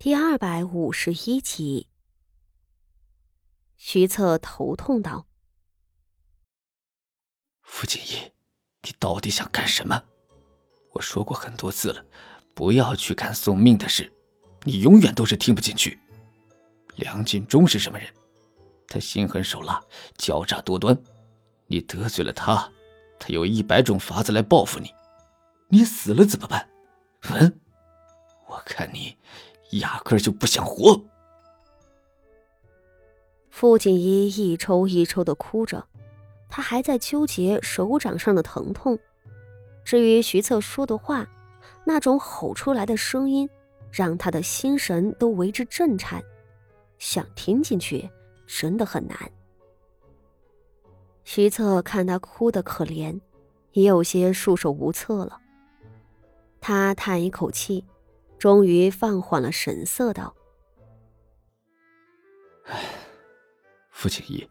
第二百五十一集，徐策头痛道：“傅锦衣，你到底想干什么？我说过很多次了，不要去干送命的事，你永远都是听不进去。梁锦忠是什么人？他心狠手辣，狡诈多端。你得罪了他，他有一百种法子来报复你。你死了怎么办？嗯，我看你……”压根就不想活。傅锦衣一抽一抽的哭着，他还在纠结手掌上的疼痛。至于徐策说的话，那种吼出来的声音，让他的心神都为之震颤，想听进去真的很难。徐策看他哭得可怜，也有些束手无策了。他叹一口气。终于放缓了神色，道：“哎，傅锦衣，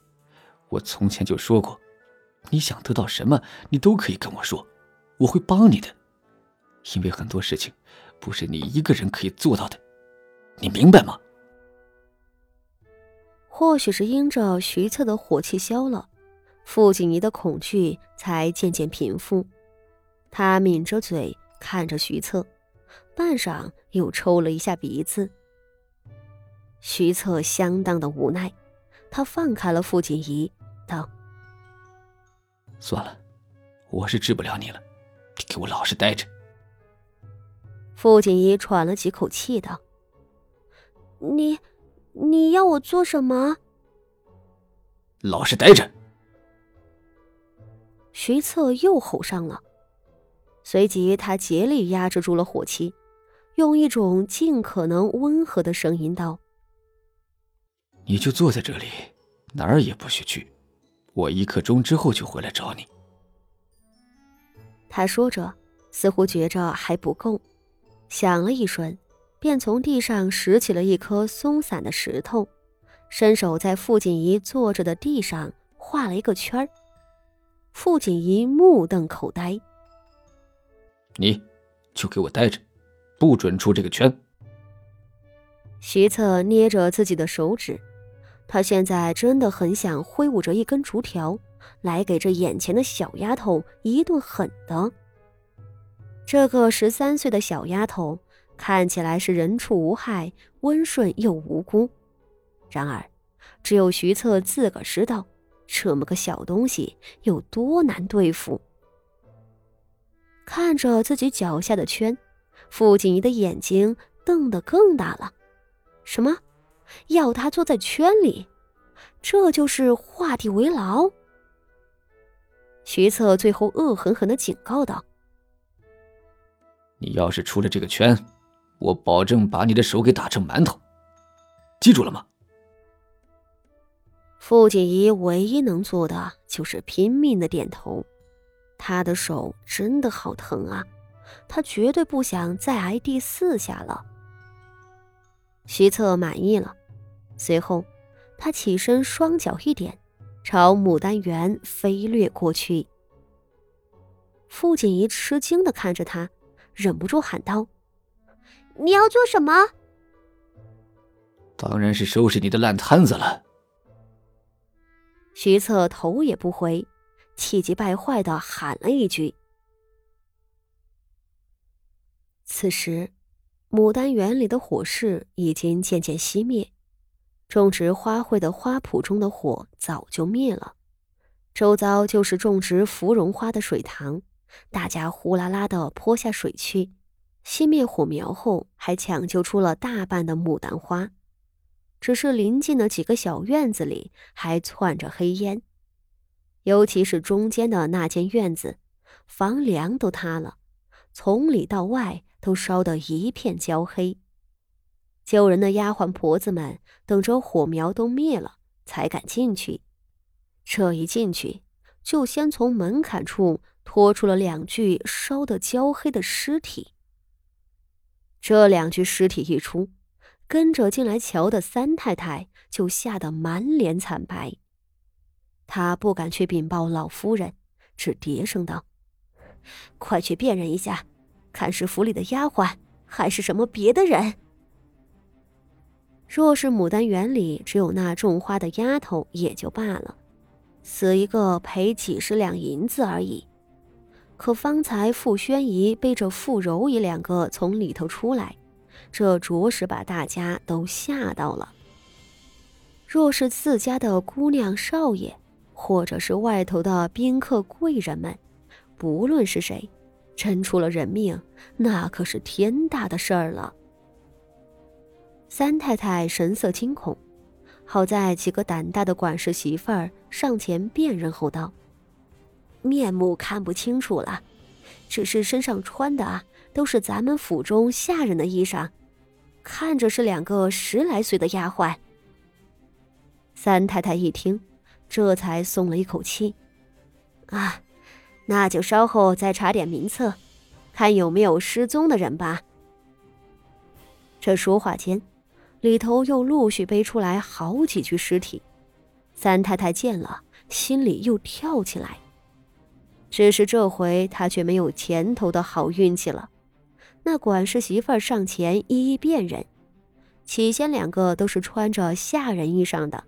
我从前就说过，你想得到什么，你都可以跟我说，我会帮你的。因为很多事情，不是你一个人可以做到的，你明白吗？”或许是因着徐策的火气消了，傅景怡的恐惧才渐渐平复。他抿着嘴看着徐策。半晌，又抽了一下鼻子。徐策相当的无奈，他放开了傅锦仪，道：“算了，我是治不了你了，你给我老实待着。”傅锦仪喘了几口气，道：“你，你要我做什么？”老实待着。徐策又吼上了，随即他竭力压制住了火气。用一种尽可能温和的声音道：“你就坐在这里，哪儿也不许去。我一刻钟之后就回来找你。”他说着，似乎觉着还不够，想了一瞬，便从地上拾起了一颗松散的石头，伸手在傅锦仪坐着的地上画了一个圈儿。傅锦仪目瞪口呆：“你就给我待着。”不准出这个圈。徐策捏着自己的手指，他现在真的很想挥舞着一根竹条，来给这眼前的小丫头一顿狠的。这个十三岁的小丫头看起来是人畜无害、温顺又无辜，然而，只有徐策自个知道，这么个小东西有多难对付。看着自己脚下的圈。傅锦仪的眼睛瞪得更大了，什么？要他坐在圈里？这就是画地为牢？徐策最后恶狠狠的警告道：“你要是出了这个圈，我保证把你的手给打成馒头，记住了吗？”傅锦仪唯一能做的就是拼命的点头，他的手真的好疼啊。他绝对不想再挨第四下了。徐策满意了，随后他起身，双脚一点，朝牡丹园飞掠过去。傅锦仪吃惊的看着他，忍不住喊道：“你要做什么？”“当然是收拾你的烂摊子了。”徐策头也不回，气急败坏的喊了一句。此时，牡丹园里的火势已经渐渐熄灭，种植花卉的花圃中的火早就灭了。周遭就是种植芙蓉花的水塘，大家呼啦啦的泼下水去。熄灭火苗后，还抢救出了大半的牡丹花，只是临近的几个小院子里还窜着黑烟，尤其是中间的那间院子，房梁都塌了，从里到外。都烧得一片焦黑。救人的丫鬟婆子们等着火苗都灭了，才敢进去。这一进去，就先从门槛处拖出了两具烧得焦黑的尸体。这两具尸体一出，跟着进来瞧的三太太就吓得满脸惨白。她不敢去禀报老夫人，只叠声道：“快去辨认一下。”看是府里的丫鬟，还是什么别的人？若是牡丹园里只有那种花的丫头也就罢了，死一个赔几十两银子而已。可方才傅宣仪背着傅柔仪两个从里头出来，这着实把大家都吓到了。若是自家的姑娘少爷，或者是外头的宾客贵人们，不论是谁，真出了人命，那可是天大的事儿了。三太太神色惊恐，好在几个胆大的管事媳妇儿上前辨认后道。面目看不清楚了，只是身上穿的啊都是咱们府中下人的衣裳，看着是两个十来岁的丫鬟。三太太一听，这才松了一口气。啊，那就稍后再查点名册，看有没有失踪的人吧。这说话间，里头又陆续背出来好几具尸体。三太太见了，心里又跳起来。只是这回她却没有前头的好运气了。那管事媳妇儿上前一一辨认，起先两个都是穿着下人衣裳的，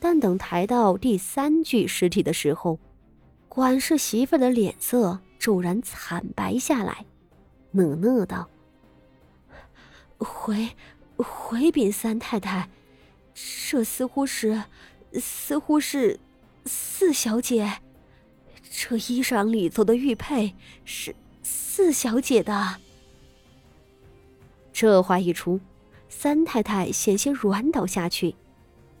但等抬到第三具尸体的时候，管事媳妇的脸色骤然惨白下来，讷讷道：“回，回禀三太太，这似乎是，似乎是四小姐。”这衣裳里头的玉佩是四小姐的。这话一出，三太太险些软倒下去，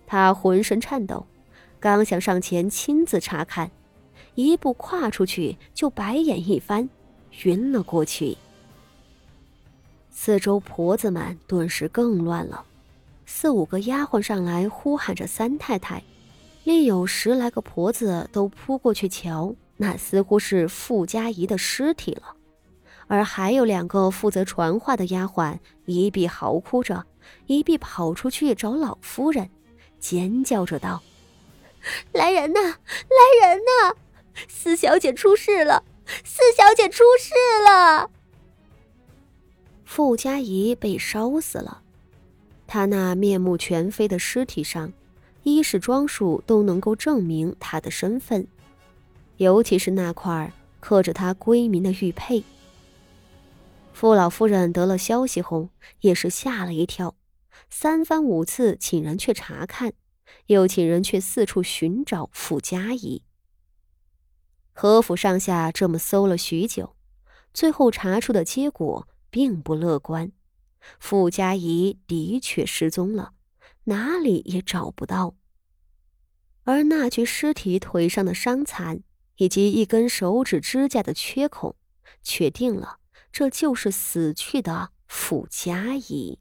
她浑身颤抖，刚想上前亲自查看，一步跨出去就白眼一翻，晕了过去。四周婆子们顿时更乱了，四五个丫鬟上来呼喊着三太太。另有十来个婆子都扑过去瞧，那似乎是傅家仪的尸体了。而还有两个负责传话的丫鬟，一臂嚎哭着，一臂跑出去找老夫人，尖叫着道：“来人呐，来人呐！四小姐出事了，四小姐出事了！”傅家仪被烧死了，她那面目全非的尸体上。衣饰装束都能够证明她的身份，尤其是那块刻着她闺名的玉佩。傅老夫人得了消息后，也是吓了一跳，三番五次请人去查看，又请人去四处寻找傅家仪。何府上下这么搜了许久，最后查出的结果并不乐观，傅家仪的确失踪了。哪里也找不到，而那具尸体腿上的伤残以及一根手指指甲的缺口，确定了这就是死去的傅家仪。